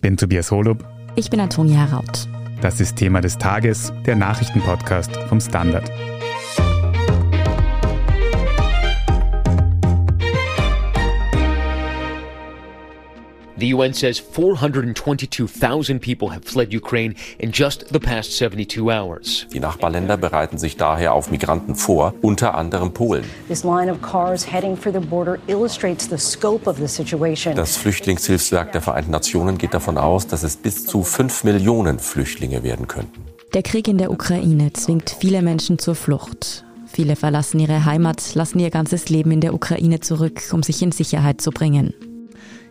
Ich bin Tobias Holub. Ich bin Antonia Raut. Das ist Thema des Tages, der Nachrichtenpodcast vom Standard. The UN says 422,000 people have fled Ukraine in just the past 72 hours. Die Nachbarländer bereiten sich daher auf Migranten vor, unter anderem Polen. This line of cars heading for the border illustrates the scope of the situation. Das Flüchtlingshilfswerk der Vereinten Nationen geht davon aus, dass es bis zu 5 Millionen Flüchtlinge werden könnten. Der Krieg in der Ukraine zwingt viele Menschen zur Flucht. Viele verlassen ihre Heimat, lassen ihr ganzes Leben in der Ukraine zurück, um sich in Sicherheit zu bringen.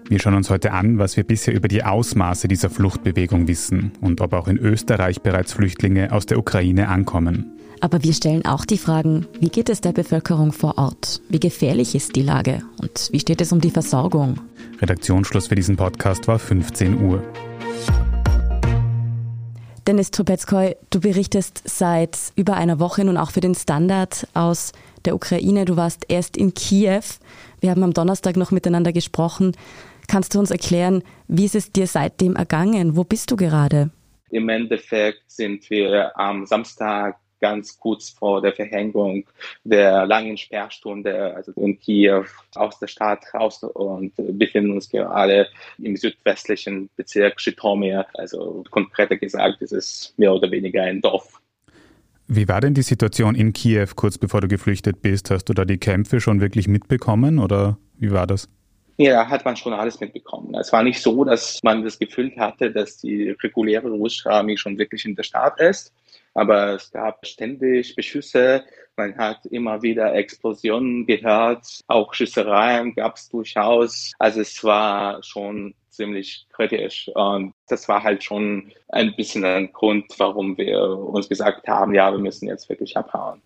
Wir schauen uns heute an, was wir bisher über die Ausmaße dieser Fluchtbewegung wissen und ob auch in Österreich bereits Flüchtlinge aus der Ukraine ankommen. Aber wir stellen auch die Fragen, wie geht es der Bevölkerung vor Ort? Wie gefährlich ist die Lage? Und wie steht es um die Versorgung? Redaktionsschluss für diesen Podcast war 15 Uhr. Dennis Trubetskoy, du berichtest seit über einer Woche nun auch für den Standard aus der Ukraine. Du warst erst in Kiew. Wir haben am Donnerstag noch miteinander gesprochen. Kannst du uns erklären, wie ist es dir seitdem ergangen? Wo bist du gerade? Im Endeffekt sind wir am Samstag ganz kurz vor der Verhängung der langen Sperrstunde, also in Kiew, aus der Stadt raus und befinden uns gerade im südwestlichen Bezirk Schitomir. Also konkreter gesagt, ist es mehr oder weniger ein Dorf. Wie war denn die Situation in Kiew kurz bevor du geflüchtet bist? Hast du da die Kämpfe schon wirklich mitbekommen oder wie war das? Ja, hat man schon alles mitbekommen. Es war nicht so, dass man das Gefühl hatte, dass die reguläre russische Armee schon wirklich in der Stadt ist. Aber es gab ständig Beschüsse. Man hat immer wieder Explosionen gehört. Auch Schüssereien gab es durchaus. Also es war schon ziemlich kritisch. Und das war halt schon ein bisschen ein Grund, warum wir uns gesagt haben, ja, wir müssen jetzt wirklich abhauen.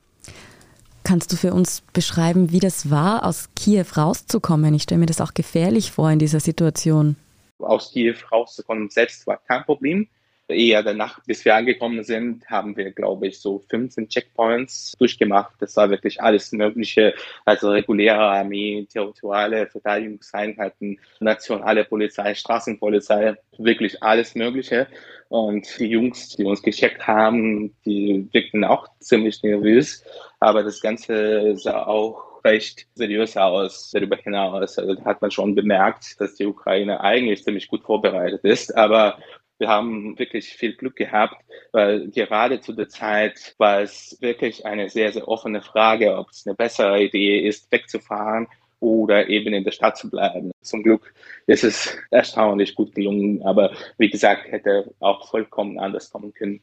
Kannst du für uns beschreiben, wie das war, aus Kiew rauszukommen? Ich stelle mir das auch gefährlich vor in dieser Situation. Aus Kiew rauszukommen selbst war kein Problem. Eher danach, bis wir angekommen sind, haben wir, glaube ich, so 15 Checkpoints durchgemacht. Das war wirklich alles Mögliche. Also reguläre Armee, territoriale Verteidigungseinheiten, nationale Polizei, Straßenpolizei, wirklich alles Mögliche. Und die Jungs, die uns gecheckt haben, die wirkten auch ziemlich nervös. Aber das Ganze sah auch recht seriös aus darüber hinaus. Also hat man schon bemerkt, dass die Ukraine eigentlich ziemlich gut vorbereitet ist. Aber wir haben wirklich viel Glück gehabt, weil gerade zu der Zeit war es wirklich eine sehr, sehr offene Frage, ob es eine bessere Idee ist, wegzufahren oder eben in der Stadt zu bleiben. Zum Glück ist es erstaunlich gut gelungen, aber wie gesagt, hätte auch vollkommen anders kommen können.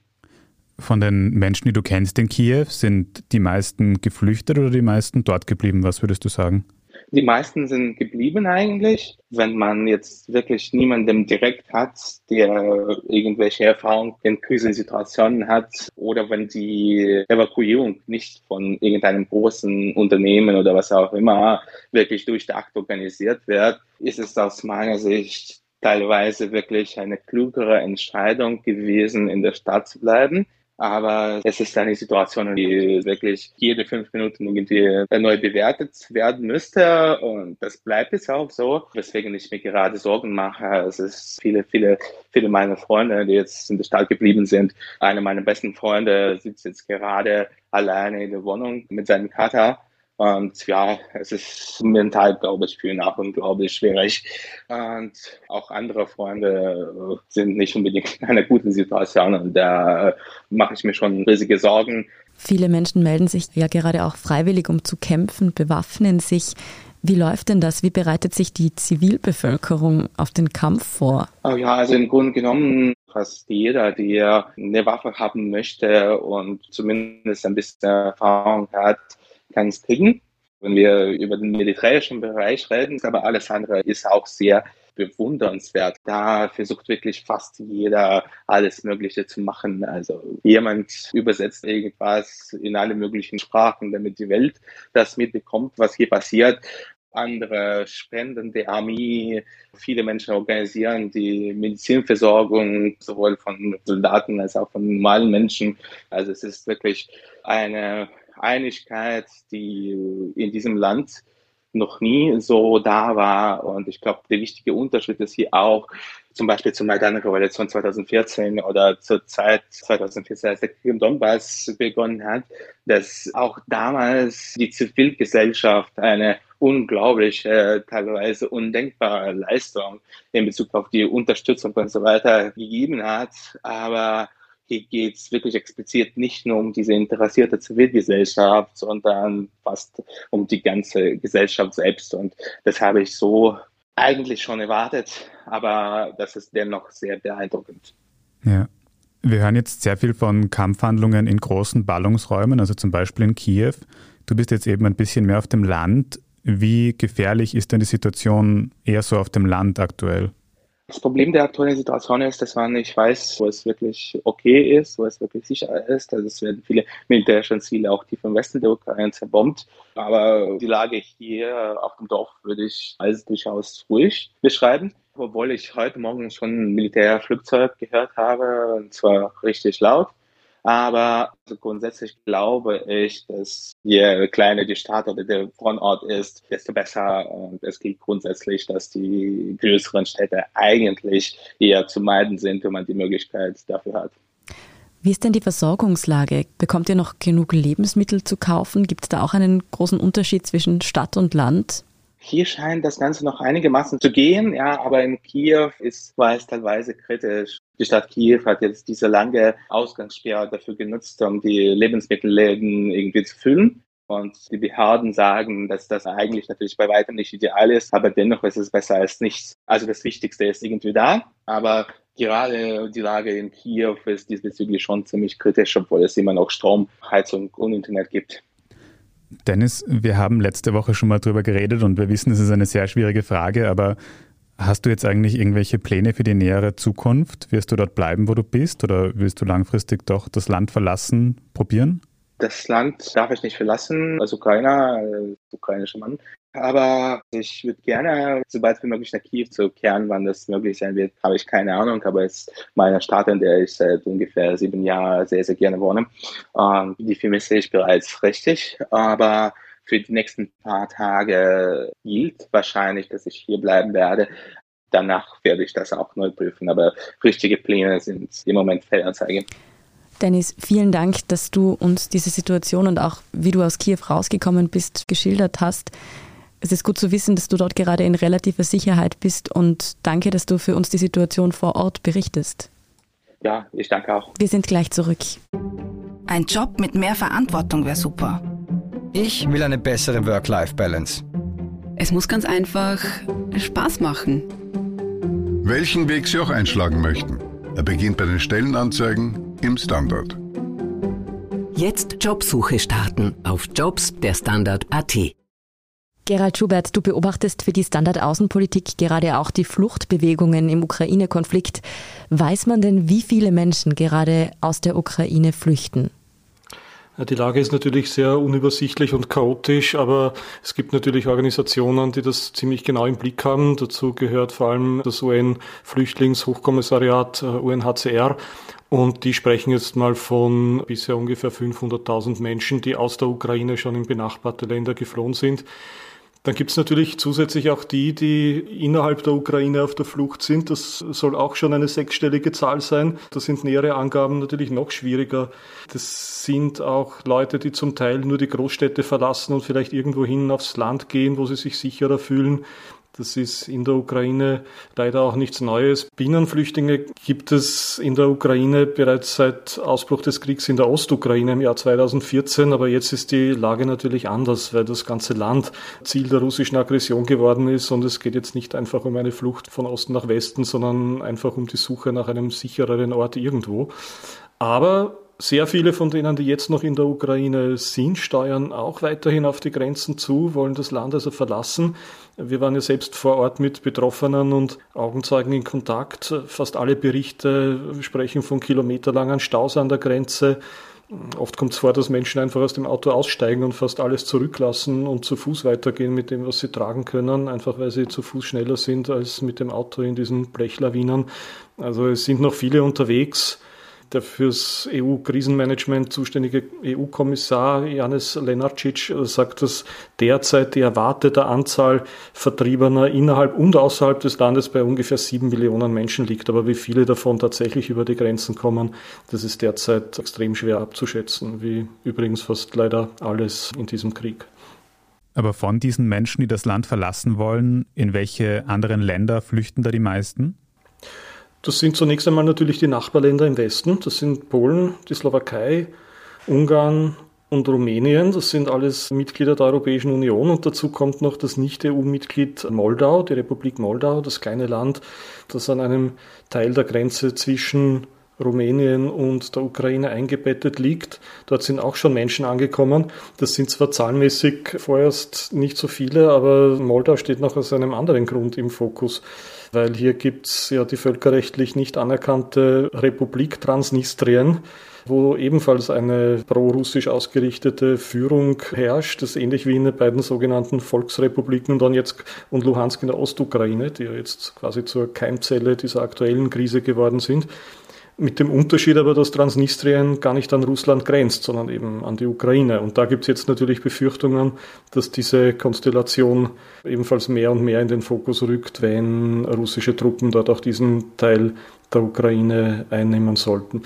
Von den Menschen, die du kennst in Kiew, sind die meisten geflüchtet oder die meisten dort geblieben? Was würdest du sagen? Die meisten sind geblieben eigentlich. Wenn man jetzt wirklich niemandem direkt hat, der irgendwelche Erfahrungen in Krisensituationen hat oder wenn die Evakuierung nicht von irgendeinem großen Unternehmen oder was auch immer wirklich durchdacht organisiert wird, ist es aus meiner Sicht teilweise wirklich eine klügere Entscheidung gewesen, in der Stadt zu bleiben aber es ist eine Situation, die wirklich jede fünf Minuten irgendwie neu bewertet werden müsste. Und das bleibt es auch so, weswegen ich mir gerade Sorgen mache. Es ist viele, viele, viele meiner Freunde, die jetzt in der Stadt geblieben sind. Einer meiner besten Freunde sitzt jetzt gerade alleine in der Wohnung mit seinem Kater und ja, es ist mental, glaube ich, für ihn auch unglaublich schwierig. Und auch andere Freunde sind nicht unbedingt in einer guten Situation. Und da mache ich mir schon riesige Sorgen. Viele Menschen melden sich ja gerade auch freiwillig, um zu kämpfen, bewaffnen sich. Wie läuft denn das? Wie bereitet sich die Zivilbevölkerung auf den Kampf vor? Oh ja, also im Grunde genommen fast jeder, der eine Waffe haben möchte und zumindest ein bisschen Erfahrung hat, kann es kriegen. Wenn wir über den militärischen Bereich reden, aber alles andere ist auch sehr bewundernswert. Da versucht wirklich fast jeder alles Mögliche zu machen. Also jemand übersetzt irgendwas in alle möglichen Sprachen, damit die Welt das mitbekommt, was hier passiert. Andere spenden der Armee. Viele Menschen organisieren die Medizinversorgung sowohl von Soldaten als auch von normalen Menschen. Also es ist wirklich eine Einigkeit, die in diesem Land noch nie so da war. Und ich glaube, der wichtige Unterschied ist hier auch, zum Beispiel zur Maidan-Revolution 2014 oder zur Zeit 2014, als der Krieg im Donbass begonnen hat, dass auch damals die Zivilgesellschaft eine unglaubliche, teilweise undenkbare Leistung in Bezug auf die Unterstützung und so weiter gegeben hat. Aber hier geht es wirklich explizit nicht nur um diese interessierte Zivilgesellschaft, sondern fast um die ganze Gesellschaft selbst. Und das habe ich so eigentlich schon erwartet, aber das ist dennoch sehr beeindruckend. Ja. Wir hören jetzt sehr viel von Kampfhandlungen in großen Ballungsräumen, also zum Beispiel in Kiew. Du bist jetzt eben ein bisschen mehr auf dem Land. Wie gefährlich ist denn die Situation eher so auf dem Land aktuell? Das Problem der aktuellen Situation ist, dass man nicht weiß, wo es wirklich okay ist, wo es wirklich sicher ist. Also es werden viele militärische Ziele auch tief im Westen der Ukraine zerbombt. Aber die Lage hier auf dem Dorf würde ich als durchaus ruhig beschreiben. Obwohl ich heute Morgen schon ein Militärflugzeug gehört habe, und zwar richtig laut. Aber also grundsätzlich glaube ich, dass je kleiner die Stadt oder der Wohnort ist, desto besser. Und es gilt grundsätzlich, dass die größeren Städte eigentlich eher zu meiden sind, wenn man die Möglichkeit dafür hat. Wie ist denn die Versorgungslage? Bekommt ihr noch genug Lebensmittel zu kaufen? Gibt es da auch einen großen Unterschied zwischen Stadt und Land? Hier scheint das Ganze noch einigermaßen zu gehen, ja, aber in Kiew ist, war es teilweise kritisch. Die Stadt Kiew hat jetzt diese lange Ausgangssperre dafür genutzt, um die Lebensmittelläden irgendwie zu füllen. Und die Behörden sagen, dass das eigentlich natürlich bei weitem nicht ideal ist, aber dennoch ist es besser als nichts. Also das Wichtigste ist irgendwie da, aber gerade die Lage in Kiew ist diesbezüglich schon ziemlich kritisch, obwohl es immer noch Strom, Heizung und Internet gibt. Dennis, wir haben letzte Woche schon mal drüber geredet und wir wissen, es ist eine sehr schwierige Frage, aber hast du jetzt eigentlich irgendwelche Pläne für die nähere Zukunft? Wirst du dort bleiben, wo du bist oder willst du langfristig doch das Land verlassen, probieren? Das Land darf ich nicht verlassen, als Ukrainer, als ukrainischer Mann. Aber ich würde gerne, sobald wie möglich nach Kiew zurückkehren, wann das möglich sein wird, habe ich keine Ahnung. Aber es ist meine Stadt, in der ich seit ungefähr sieben Jahren sehr, sehr gerne wohne. Ähm, die vermisse ich bereits richtig. Aber für die nächsten paar Tage gilt wahrscheinlich, dass ich hier bleiben werde. Danach werde ich das auch neu prüfen. Aber richtige Pläne sind im Moment Feldanzeige. Dennis, vielen Dank, dass du uns diese Situation und auch wie du aus Kiew rausgekommen bist, geschildert hast. Es ist gut zu wissen, dass du dort gerade in relativer Sicherheit bist und danke, dass du für uns die Situation vor Ort berichtest. Ja, ich danke auch. Wir sind gleich zurück. Ein Job mit mehr Verantwortung wäre super. Ich will eine bessere Work-Life-Balance. Es muss ganz einfach Spaß machen. Welchen Weg Sie auch einschlagen möchten. Er beginnt bei den Stellenanzeigen im Standard. Jetzt Jobsuche starten auf Jobs der Standard.at. Gerald Schubert, du beobachtest für die Standard-Außenpolitik gerade auch die Fluchtbewegungen im Ukraine-Konflikt. Weiß man denn, wie viele Menschen gerade aus der Ukraine flüchten? Die Lage ist natürlich sehr unübersichtlich und chaotisch, aber es gibt natürlich Organisationen, die das ziemlich genau im Blick haben. Dazu gehört vor allem das UN-Flüchtlingshochkommissariat UNHCR. Und die sprechen jetzt mal von bisher ungefähr 500.000 Menschen, die aus der Ukraine schon in benachbarte Länder geflohen sind. Dann gibt es natürlich zusätzlich auch die, die innerhalb der Ukraine auf der Flucht sind. Das soll auch schon eine sechsstellige Zahl sein. Da sind nähere Angaben natürlich noch schwieriger. Das sind auch Leute, die zum Teil nur die Großstädte verlassen und vielleicht irgendwo hin aufs Land gehen, wo sie sich sicherer fühlen. Das ist in der Ukraine leider auch nichts Neues. Binnenflüchtlinge gibt es in der Ukraine bereits seit Ausbruch des Kriegs in der Ostukraine im Jahr 2014. Aber jetzt ist die Lage natürlich anders, weil das ganze Land Ziel der russischen Aggression geworden ist. Und es geht jetzt nicht einfach um eine Flucht von Osten nach Westen, sondern einfach um die Suche nach einem sichereren Ort irgendwo. Aber sehr viele von denen, die jetzt noch in der Ukraine sind, steuern auch weiterhin auf die Grenzen zu, wollen das Land also verlassen. Wir waren ja selbst vor Ort mit Betroffenen und Augenzeugen in Kontakt. Fast alle Berichte sprechen von kilometerlangen Staus an der Grenze. Oft kommt es vor, dass Menschen einfach aus dem Auto aussteigen und fast alles zurücklassen und zu Fuß weitergehen mit dem, was sie tragen können, einfach weil sie zu Fuß schneller sind als mit dem Auto in diesen Blechlawinen. Also es sind noch viele unterwegs Der fürs EU-Krisenmanagement zuständige EU-Kommissar Janis Lenarcic sagt, dass derzeit die erwartete Anzahl Vertriebener innerhalb und außerhalb des Landes bei ungefähr sieben Millionen Menschen liegt. Aber wie viele davon tatsächlich über die Grenzen kommen, das ist derzeit extrem schwer abzuschätzen, wie übrigens fast leider alles in diesem Krieg. Aber von diesen Menschen, die das Land verlassen wollen, in welche anderen Länder flüchten da die meisten? Das sind zunächst einmal natürlich die Nachbarländer im Westen. Das sind Polen, die Slowakei, Ungarn und Rumänien. Das sind alles Mitglieder der Europäischen Union. Und dazu kommt noch das Nicht-EU-Mitglied Moldau, die Republik Moldau, das kleine Land, das an einem Teil der Grenze zwischen Rumänien und der Ukraine eingebettet liegt. Dort sind auch schon Menschen angekommen. Das sind zwar zahlenmäßig vorerst nicht so viele, aber Moldau steht noch aus einem anderen Grund im Fokus weil hier gibt's ja die völkerrechtlich nicht anerkannte Republik Transnistrien, wo ebenfalls eine pro-russisch ausgerichtete Führung herrscht. Das ist ähnlich wie in den beiden sogenannten Volksrepubliken Donetsk und Luhansk in der Ostukraine, die ja jetzt quasi zur Keimzelle dieser aktuellen Krise geworden sind. Mit dem Unterschied aber, dass Transnistrien gar nicht an Russland grenzt, sondern eben an die Ukraine. Und da gibt es jetzt natürlich Befürchtungen, dass diese Konstellation ebenfalls mehr und mehr in den Fokus rückt, wenn russische Truppen dort auch diesen Teil der Ukraine einnehmen sollten.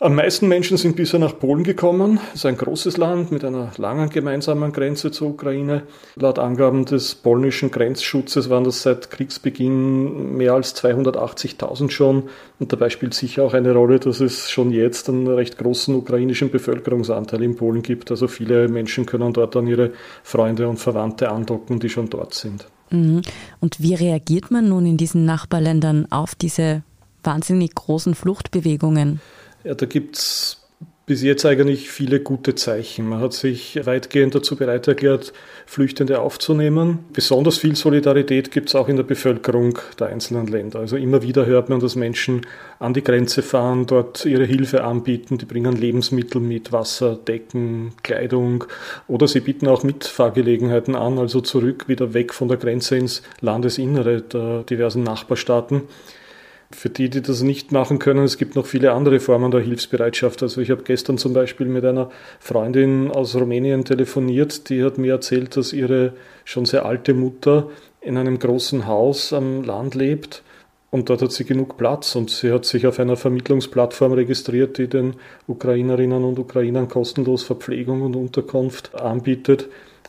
Am meisten Menschen sind bisher nach Polen gekommen. Es ist ein großes Land mit einer langen gemeinsamen Grenze zur Ukraine. Laut Angaben des polnischen Grenzschutzes waren das seit Kriegsbeginn mehr als 280.000 schon. Und dabei spielt sicher auch eine Rolle, dass es schon jetzt einen recht großen ukrainischen Bevölkerungsanteil in Polen gibt. Also viele Menschen können dort dann ihre Freunde und Verwandte andocken, die schon dort sind. Mhm. Und wie reagiert man nun in diesen Nachbarländern auf diese wahnsinnig großen Fluchtbewegungen? Ja, da gibt es bis jetzt eigentlich viele gute Zeichen. Man hat sich weitgehend dazu bereit erklärt, Flüchtende aufzunehmen. Besonders viel Solidarität gibt es auch in der Bevölkerung der einzelnen Länder. Also immer wieder hört man, dass Menschen an die Grenze fahren, dort ihre Hilfe anbieten. Die bringen Lebensmittel mit, Wasser, Decken, Kleidung oder sie bieten auch Mitfahrgelegenheiten an, also zurück wieder weg von der Grenze ins Landesinnere der diversen Nachbarstaaten. Für die, die das nicht machen können, es gibt noch viele andere Formen der Hilfsbereitschaft. Also ich habe gestern zum Beispiel mit einer Freundin aus Rumänien telefoniert, die hat mir erzählt, dass ihre schon sehr alte Mutter in einem großen Haus am Land lebt und dort hat sie genug Platz und sie hat sich auf einer Vermittlungsplattform registriert, die den Ukrainerinnen und Ukrainern kostenlos Verpflegung und Unterkunft anbietet.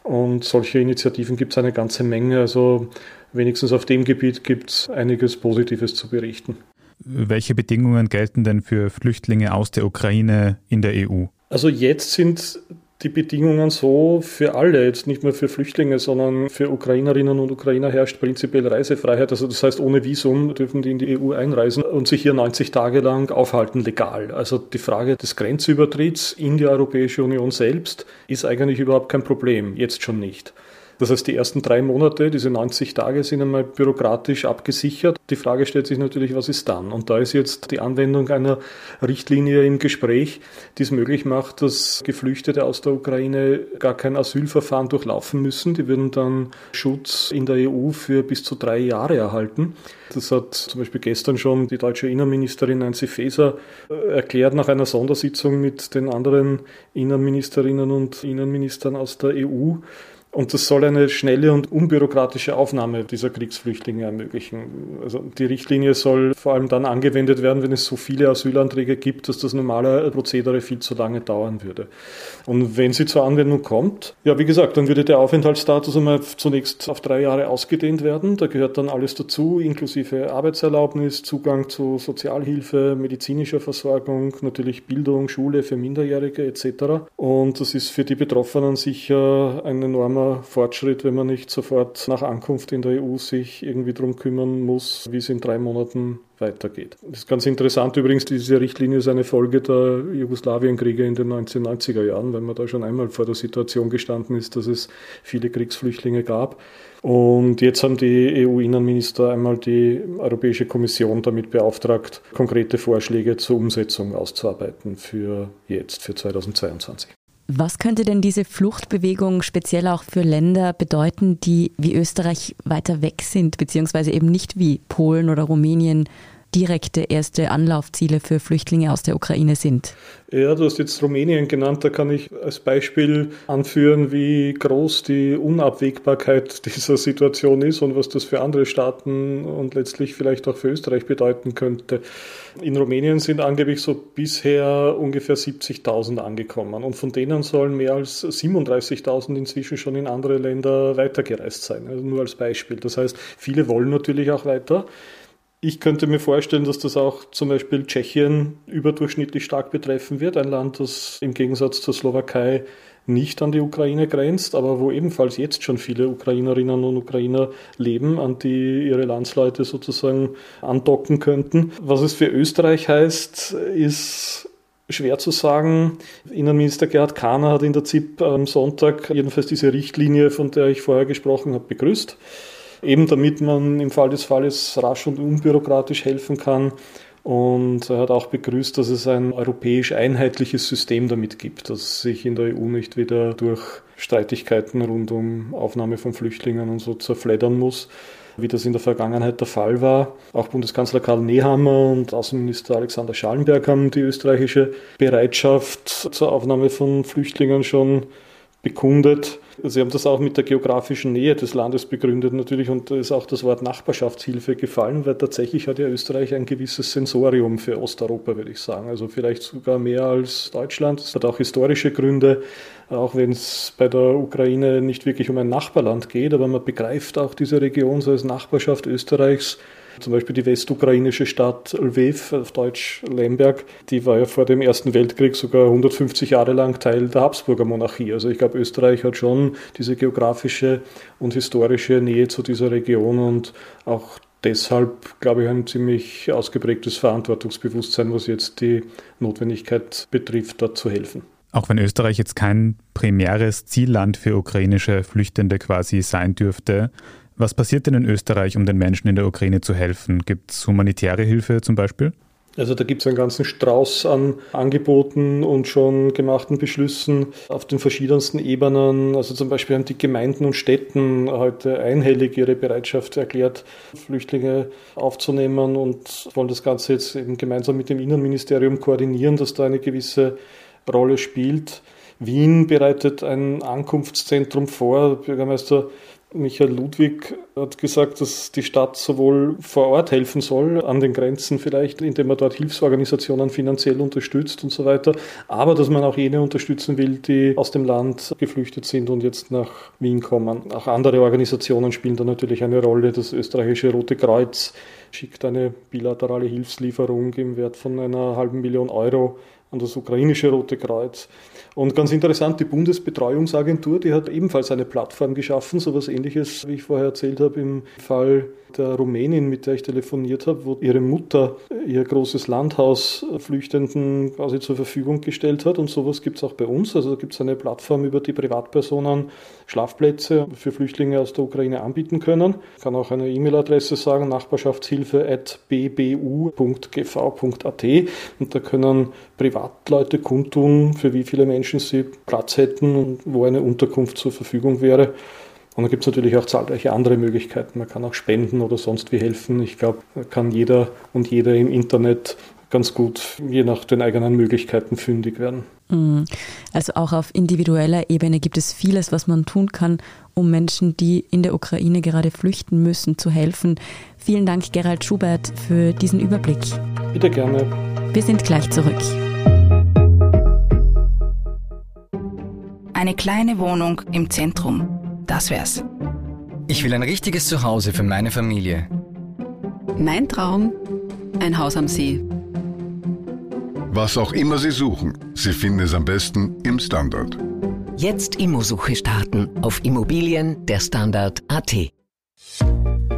Und solche Initiativen gibt es eine ganze Menge. Also wenigstens auf dem Gebiet gibt es einiges Positives zu berichten. Welche Bedingungen gelten denn für Flüchtlinge aus der Ukraine in der EU? Also jetzt sind die Bedingungen so für alle, jetzt nicht nur für Flüchtlinge, sondern für Ukrainerinnen und Ukrainer herrscht prinzipiell Reisefreiheit. Also das heißt, ohne Visum dürfen die in die EU einreisen und sich hier 90 Tage lang aufhalten, legal. Also die Frage des Grenzübertritts in die Europäische Union selbst ist eigentlich überhaupt kein Problem, jetzt schon nicht. Das heißt, die ersten drei Monate, diese 90 Tage, sind einmal bürokratisch abgesichert. Die Frage stellt sich natürlich, was ist dann? Und da ist jetzt die Anwendung einer Richtlinie im Gespräch, die es möglich macht, dass Geflüchtete aus der Ukraine gar kein Asylverfahren durchlaufen müssen. Die würden dann Schutz in der EU für bis zu drei Jahre erhalten. Das hat zum Beispiel gestern schon die deutsche Innenministerin Nancy Faeser äh, erklärt nach einer Sondersitzung mit den anderen Innenministerinnen und Innenministern aus der EU. Und das soll eine schnelle und unbürokratische Aufnahme dieser Kriegsflüchtlinge ermöglichen. Also die Richtlinie soll vor allem dann angewendet werden, wenn es so viele Asylanträge gibt, dass das normale Prozedere viel zu lange dauern würde. Und wenn sie zur Anwendung kommt, ja, wie gesagt, dann würde der Aufenthaltsstatus einmal zunächst auf drei Jahre ausgedehnt werden. Da gehört dann alles dazu, inklusive Arbeitserlaubnis, Zugang zu Sozialhilfe, medizinischer Versorgung, natürlich Bildung, Schule für Minderjährige etc. Und das ist für die Betroffenen sicher ein enormer enormer Fortschritt, wenn man nicht sofort nach Ankunft in der EU sich irgendwie darum kümmern muss, wie es in drei Monaten weitergeht. Das ist ganz interessant übrigens, diese Richtlinie ist eine Folge der Jugoslawienkriege in den 1990er Jahren, weil man da schon einmal vor der Situation gestanden ist, dass es viele Kriegsflüchtlinge gab. Und jetzt haben die EU-Innenminister einmal die Europäische Kommission damit beauftragt, konkrete Vorschläge zur Umsetzung auszuarbeiten für jetzt, für 2022. Was könnte denn diese Fluchtbewegung speziell auch für Länder bedeuten, die wie Österreich weiter weg sind, beziehungsweise eben nicht wie Polen oder Rumänien direkte erste Anlaufziele für Flüchtlinge aus der Ukraine sind. Ja, du hast jetzt Rumänien genannt, da kann ich als Beispiel anführen, wie groß die Unabwägbarkeit dieser Situation ist und was das für andere Staaten und letztlich vielleicht auch für Österreich bedeuten könnte. In Rumänien sind angeblich so bisher ungefähr 70.000 angekommen und von denen sollen mehr als 37.000 inzwischen schon in andere Länder weitergereist sein. Also nur als Beispiel. Das heißt, viele wollen natürlich auch weiter. Ich könnte mir vorstellen, dass das auch zum Beispiel Tschechien überdurchschnittlich stark betreffen wird. Ein Land, das im Gegensatz zur Slowakei nicht an die Ukraine grenzt, aber wo ebenfalls jetzt schon viele Ukrainerinnen und Ukrainer leben, an die ihre Landsleute sozusagen andocken könnten. Was es für Österreich heißt, ist schwer zu sagen. Innenminister Gerhard Kahner hat in der ZIP am Sonntag jedenfalls diese Richtlinie, von der ich vorher gesprochen habe, begrüßt. Eben damit man im Fall des Falles rasch und unbürokratisch helfen kann. Und er hat auch begrüßt, dass es ein europäisch einheitliches System damit gibt, dass sich in der EU nicht wieder durch Streitigkeiten rund um Aufnahme von Flüchtlingen und so zerfleddern muss, wie das in der Vergangenheit der Fall war. Auch Bundeskanzler Karl Nehammer und Außenminister Alexander Schallenberg haben die österreichische Bereitschaft zur Aufnahme von Flüchtlingen schon bekundet. Sie haben das auch mit der geografischen Nähe des Landes begründet natürlich und da ist auch das Wort Nachbarschaftshilfe gefallen, weil tatsächlich hat ja Österreich ein gewisses Sensorium für Osteuropa, würde ich sagen. Also vielleicht sogar mehr als Deutschland. Es hat auch historische Gründe, auch wenn es bei der Ukraine nicht wirklich um ein Nachbarland geht, aber man begreift auch diese Region so als Nachbarschaft Österreichs zum Beispiel die westukrainische Stadt Lviv, auf Deutsch Lemberg, die war ja vor dem Ersten Weltkrieg sogar 150 Jahre lang Teil der Habsburger Monarchie. Also ich glaube, Österreich hat schon diese geografische und historische Nähe zu dieser Region und auch deshalb, glaube ich, ein ziemlich ausgeprägtes Verantwortungsbewusstsein, was jetzt die Notwendigkeit betrifft, dort zu helfen. Auch wenn Österreich jetzt kein primäres Zielland für ukrainische Flüchtende quasi sein dürfte, was passiert denn in Österreich, um den Menschen in der Ukraine zu helfen? Gibt es humanitäre Hilfe zum Beispiel? Also da gibt es einen ganzen Strauß an Angeboten und schon gemachten Beschlüssen auf den verschiedensten Ebenen. Also zum Beispiel haben die Gemeinden und Städten heute einhellig ihre Bereitschaft erklärt, Flüchtlinge aufzunehmen und wollen das Ganze jetzt eben gemeinsam mit dem Innenministerium koordinieren, dass da eine gewisse Rolle spielt. Wien bereitet ein Ankunftszentrum vor. Bürgermeister Michael Ludwig hat gesagt, dass die Stadt sowohl vor Ort helfen soll, an den Grenzen vielleicht, indem man dort Hilfsorganisationen finanziell unterstützt und so weiter, aber dass man auch jene unterstützen will, die aus dem Land geflüchtet sind und jetzt nach Wien kommen. Auch andere Organisationen spielen da natürlich eine Rolle. Das österreichische Rote Kreuz schickt eine bilaterale Hilfslieferung im Wert von einer halben Million Euro an das ukrainische Rote Kreuz. Und ganz interessant, die Bundesbetreuungsagentur, die hat ebenfalls eine Plattform geschaffen, so etwas ähnliches, wie ich vorher erzählt habe, im Fall der Rumänin, mit der ich telefoniert habe, wo ihre Mutter ihr großes Landhaus Flüchtenden quasi zur Verfügung gestellt hat. Und sowas gibt es auch bei uns. Also da gibt es eine Plattform, über die Privatpersonen Schlafplätze für Flüchtlinge aus der Ukraine anbieten können. Ich kann auch eine E-Mail-Adresse sagen, nachbarschaftshilfe.bbu.gv.at und da können Privatleute kundtun, für wie viele Menschen sie Platz hätten und wo eine Unterkunft zur Verfügung wäre. Und da gibt es natürlich auch zahlreiche andere Möglichkeiten. Man kann auch spenden oder sonst wie helfen. Ich glaube, kann jeder und jeder im Internet ganz gut, je nach den eigenen Möglichkeiten, fündig werden. Mhm. Also auch auf individueller Ebene gibt es vieles, was man tun kann, um Menschen, die in der Ukraine gerade flüchten müssen, zu helfen. Vielen Dank, Gerald Schubert, für diesen Überblick. Bitte gerne. Wir sind gleich zurück. Eine kleine Wohnung im Zentrum. Das wär's. Ich will ein richtiges Zuhause für meine Familie. Mein Traum, ein Haus am See. Was auch immer Sie suchen, Sie finden es am besten im Standard. Jetzt Immosuche starten auf Immobilien der Standard.at.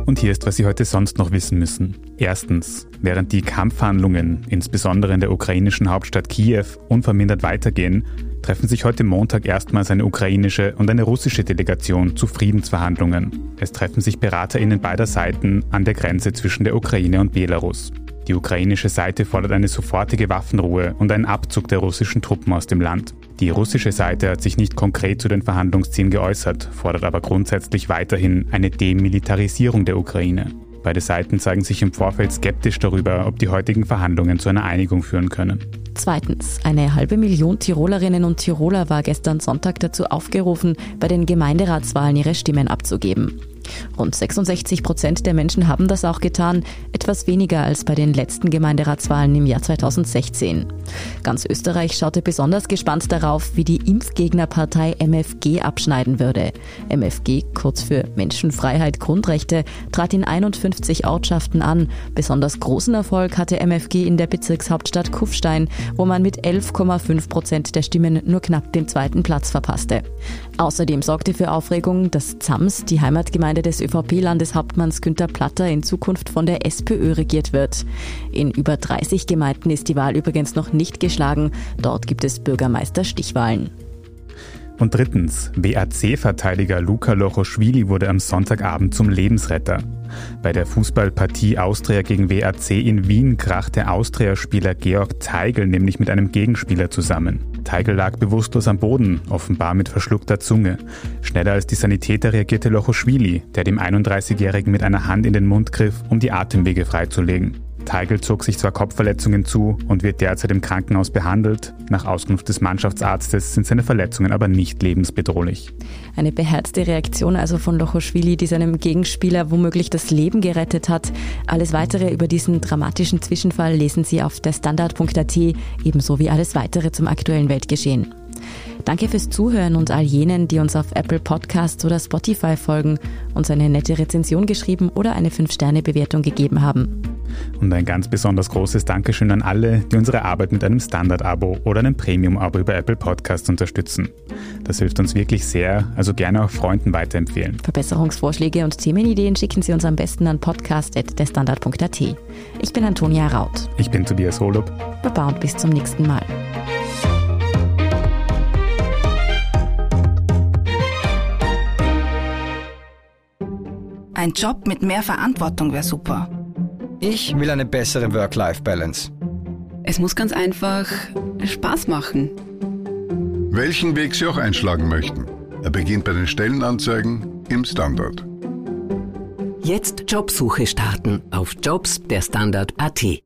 Und hier ist, was Sie heute sonst noch wissen müssen. Erstens, während die Kampfhandlungen, insbesondere in der ukrainischen Hauptstadt Kiew, unvermindert weitergehen, treffen sich heute Montag erstmals eine ukrainische und eine russische Delegation zu Friedensverhandlungen. Es treffen sich BeraterInnen beider Seiten an der Grenze zwischen der Ukraine und Belarus. Die ukrainische Seite fordert eine sofortige Waffenruhe und einen Abzug der russischen Truppen aus dem Land. Die russische Seite hat sich nicht konkret zu den Verhandlungszielen geäußert, fordert aber grundsätzlich weiterhin eine Demilitarisierung der Ukraine. Beide Seiten zeigen sich im Vorfeld skeptisch darüber, ob die heutigen Verhandlungen zu einer Einigung führen können. Zweitens, eine halbe Million Tirolerinnen und Tiroler war gestern Sonntag dazu aufgerufen, bei den Gemeinderatswahlen ihre Stimmen abzugeben. Rund 66 Prozent der Menschen haben das auch getan, etwas weniger als bei den letzten Gemeinderatswahlen im Jahr 2016. Ganz Österreich schaute besonders gespannt darauf, wie die Impfgegnerpartei MFG abschneiden würde. MFG, kurz für Menschenfreiheit, Grundrechte, trat in 51 Ortschaften an. Besonders großen Erfolg hatte MFG in der Bezirkshauptstadt Kufstein, wo man mit 11,5 Prozent der Stimmen nur knapp den zweiten Platz verpasste. Außerdem sorgte für Aufregung, dass ZAMS, die Heimatgemeinde des ÖVP-Landeshauptmanns Günter Platter, in Zukunft von der SPÖ regiert wird. In über 30 Gemeinden ist die Wahl übrigens noch nicht geschlagen. Dort gibt es Bürgermeister-Stichwahlen. Und drittens, WAC-Verteidiger Luca Lochoschwili wurde am Sonntagabend zum Lebensretter. Bei der Fußballpartie Austria gegen WAC in Wien krachte Austria-Spieler Georg Teigl nämlich mit einem Gegenspieler zusammen. Teigl lag bewusstlos am Boden, offenbar mit verschluckter Zunge. Schneller als die Sanitäter reagierte Lochoschwili, der dem 31-Jährigen mit einer Hand in den Mund griff, um die Atemwege freizulegen. Teigl zog sich zwar Kopfverletzungen zu und wird derzeit im Krankenhaus behandelt. Nach Auskunft des Mannschaftsarztes sind seine Verletzungen aber nicht lebensbedrohlich. Eine beherzte Reaktion also von Lochoschwili, die seinem Gegenspieler womöglich das Leben gerettet hat. Alles weitere über diesen dramatischen Zwischenfall lesen Sie auf der Standard.at, ebenso wie alles weitere zum aktuellen Weltgeschehen. Danke fürs Zuhören und all jenen, die uns auf Apple Podcasts oder Spotify folgen, uns eine nette Rezension geschrieben oder eine 5-Sterne-Bewertung gegeben haben. Und ein ganz besonders großes Dankeschön an alle, die unsere Arbeit mit einem Standard-Abo oder einem Premium-Abo über Apple Podcasts unterstützen. Das hilft uns wirklich sehr, also gerne auch Freunden weiterempfehlen. Verbesserungsvorschläge und Themenideen schicken Sie uns am besten an podcast.derstandard.at. Ich bin Antonia Raut. Ich bin Tobias Holub. Baba und bis zum nächsten Mal. Ein Job mit mehr Verantwortung wäre super. Ich will eine bessere Work-Life-Balance. Es muss ganz einfach Spaß machen. Welchen Weg Sie auch einschlagen möchten. Er beginnt bei den Stellenanzeigen im Standard. Jetzt Jobsuche starten auf Jobs der Standard.at.